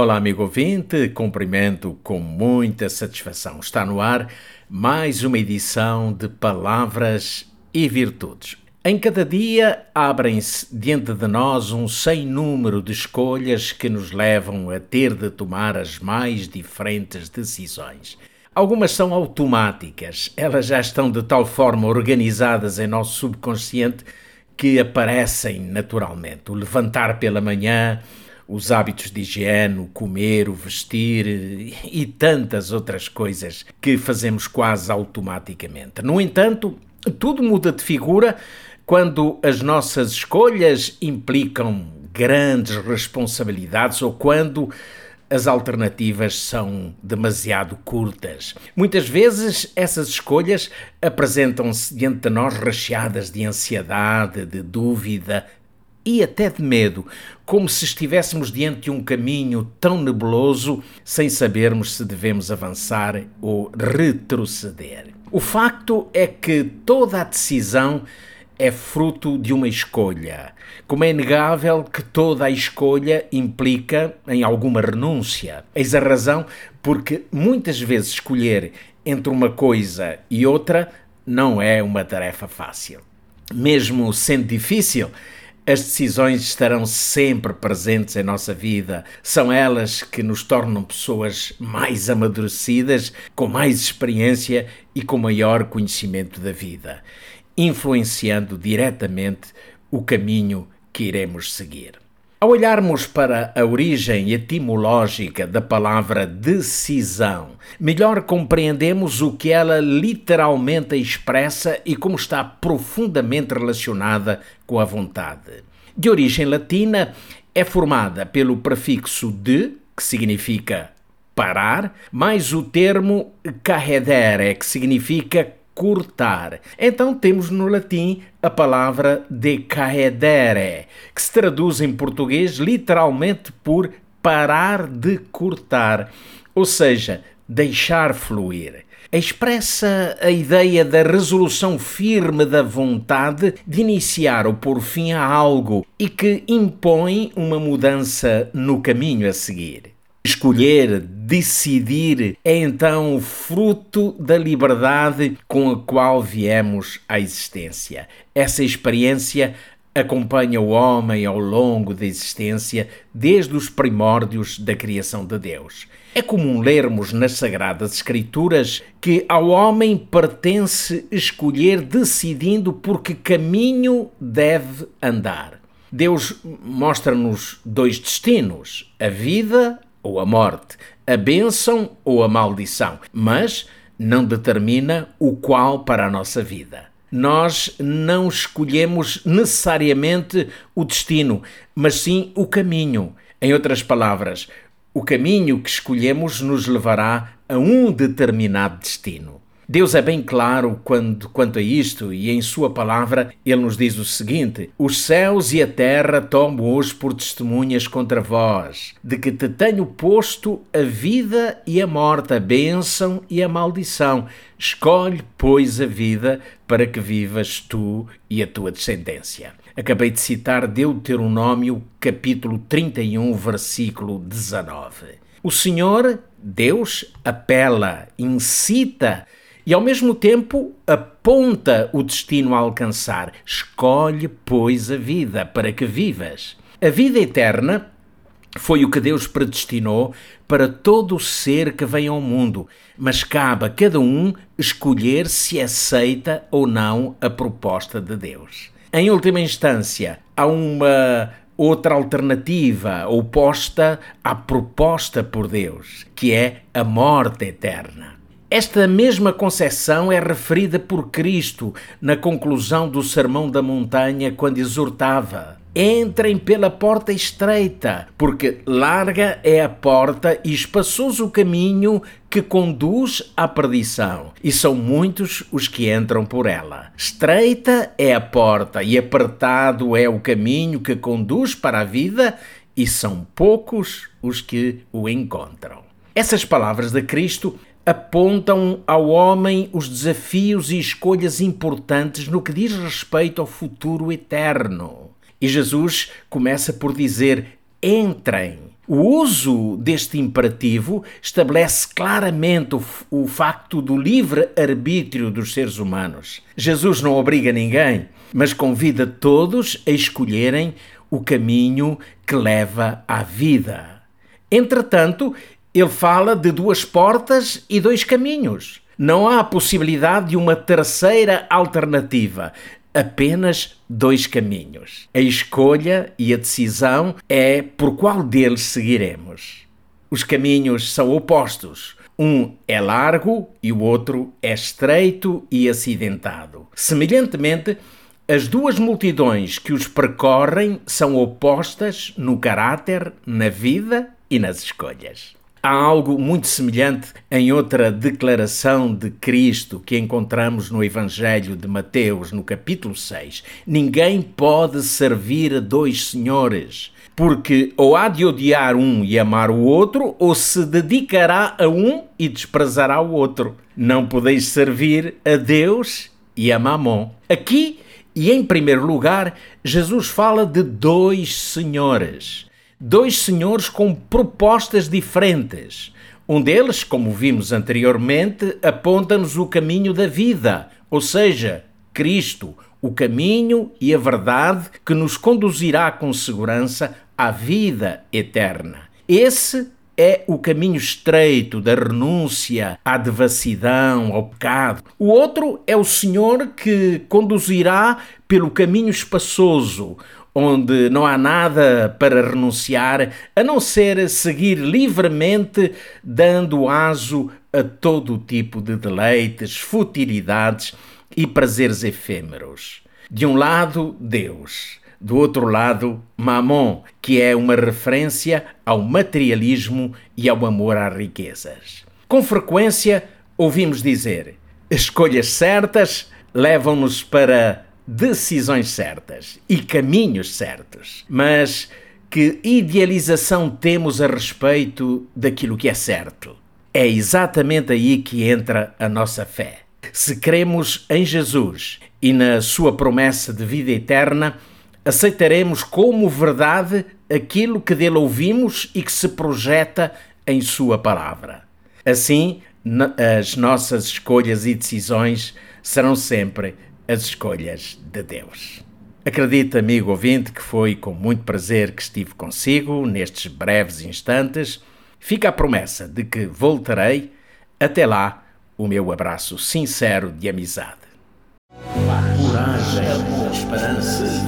Olá, amigo ouvinte, cumprimento com muita satisfação. Está no ar mais uma edição de Palavras e Virtudes. Em cada dia abrem-se diante de nós um sem número de escolhas que nos levam a ter de tomar as mais diferentes decisões. Algumas são automáticas, elas já estão de tal forma organizadas em nosso subconsciente que aparecem naturalmente. O levantar pela manhã, os hábitos de higiene, o comer, o vestir e tantas outras coisas que fazemos quase automaticamente. No entanto, tudo muda de figura quando as nossas escolhas implicam grandes responsabilidades ou quando as alternativas são demasiado curtas. Muitas vezes essas escolhas apresentam-se diante de nós recheadas de ansiedade, de dúvida, e até de medo, como se estivéssemos diante de um caminho tão nebuloso sem sabermos se devemos avançar ou retroceder. O facto é que toda a decisão é fruto de uma escolha. Como é inegável que toda a escolha implica em alguma renúncia. Eis a razão porque muitas vezes escolher entre uma coisa e outra não é uma tarefa fácil. Mesmo sendo difícil, as decisões estarão sempre presentes em nossa vida. São elas que nos tornam pessoas mais amadurecidas, com mais experiência e com maior conhecimento da vida, influenciando diretamente o caminho que iremos seguir. Ao olharmos para a origem etimológica da palavra decisão, melhor compreendemos o que ela literalmente expressa e como está profundamente relacionada com a vontade. De origem latina, é formada pelo prefixo de, que significa parar, mais o termo carredere, que significa cortar. Então temos no latim a palavra decaedere, que se traduz em português literalmente por parar de cortar, ou seja, deixar fluir. Expressa a ideia da resolução firme da vontade de iniciar ou por fim a algo e que impõe uma mudança no caminho a seguir. Escolher, decidir, é então fruto da liberdade com a qual viemos à existência. Essa experiência acompanha o homem ao longo da existência, desde os primórdios da criação de Deus. É comum lermos nas Sagradas Escrituras que ao homem pertence escolher decidindo por que caminho deve andar. Deus mostra-nos dois destinos: a vida ou a morte, a bênção ou a maldição, mas não determina o qual para a nossa vida. Nós não escolhemos necessariamente o destino, mas sim o caminho. Em outras palavras, o caminho que escolhemos nos levará a um determinado destino. Deus é bem claro quando, quanto a isto, e em Sua palavra Ele nos diz o seguinte: Os céus e a terra tomo hoje por testemunhas contra vós, de que te tenho posto a vida e a morte, a bênção e a maldição. Escolhe, pois, a vida para que vivas tu e a tua descendência. Acabei de citar Deuteronômio, capítulo 31, versículo 19. O Senhor, Deus, apela, incita e ao mesmo tempo aponta o destino a alcançar. Escolhe, pois, a vida para que vivas. A vida eterna foi o que Deus predestinou para todo o ser que vem ao mundo, mas cabe a cada um escolher se aceita ou não a proposta de Deus. Em última instância, há uma outra alternativa oposta à proposta por Deus, que é a morte eterna. Esta mesma concepção é referida por Cristo na conclusão do Sermão da Montanha, quando exortava: Entrem pela porta estreita, porque larga é a porta e espaçoso o caminho que conduz à perdição, e são muitos os que entram por ela. Estreita é a porta e apertado é o caminho que conduz para a vida, e são poucos os que o encontram. Essas palavras de Cristo apontam ao homem os desafios e escolhas importantes no que diz respeito ao futuro eterno. E Jesus começa por dizer: entrem. O uso deste imperativo estabelece claramente o, o facto do livre arbítrio dos seres humanos. Jesus não obriga ninguém, mas convida todos a escolherem o caminho que leva à vida. Entretanto, ele fala de duas portas e dois caminhos. Não há possibilidade de uma terceira alternativa, apenas dois caminhos. A escolha e a decisão é por qual deles seguiremos. Os caminhos são opostos. Um é largo e o outro é estreito e acidentado. Semelhantemente, as duas multidões que os percorrem são opostas no caráter, na vida e nas escolhas. Há algo muito semelhante em outra declaração de Cristo que encontramos no Evangelho de Mateus, no capítulo 6. Ninguém pode servir a dois senhores, porque ou há de odiar um e amar o outro, ou se dedicará a um e desprezará o outro. Não podeis servir a Deus e a Mamon. Aqui, e em primeiro lugar, Jesus fala de dois senhores dois senhores com propostas diferentes. Um deles, como vimos anteriormente, aponta-nos o caminho da vida, ou seja, Cristo, o caminho e a verdade que nos conduzirá com segurança à vida eterna. Esse é o caminho estreito da renúncia à devassidão, ao pecado. O outro é o Senhor que conduzirá pelo caminho espaçoso, onde não há nada para renunciar a não ser seguir livremente, dando aso a todo tipo de deleites, futilidades e prazeres efêmeros. De um lado, Deus. Do outro lado, Mamon, que é uma referência ao materialismo e ao amor às riquezas. Com frequência, ouvimos dizer: escolhas certas levam-nos para decisões certas e caminhos certos, mas que idealização temos a respeito daquilo que é certo? É exatamente aí que entra a nossa fé. Se cremos em Jesus e na sua promessa de vida eterna, aceitaremos como verdade aquilo que dele ouvimos e que se projeta em Sua palavra. Assim, as nossas escolhas e decisões serão sempre as escolhas de Deus. Acredito, amigo ouvinte, que foi com muito prazer que estive consigo nestes breves instantes. Fica a promessa de que voltarei. Até lá, o meu abraço sincero de amizade. Coragem, esperança,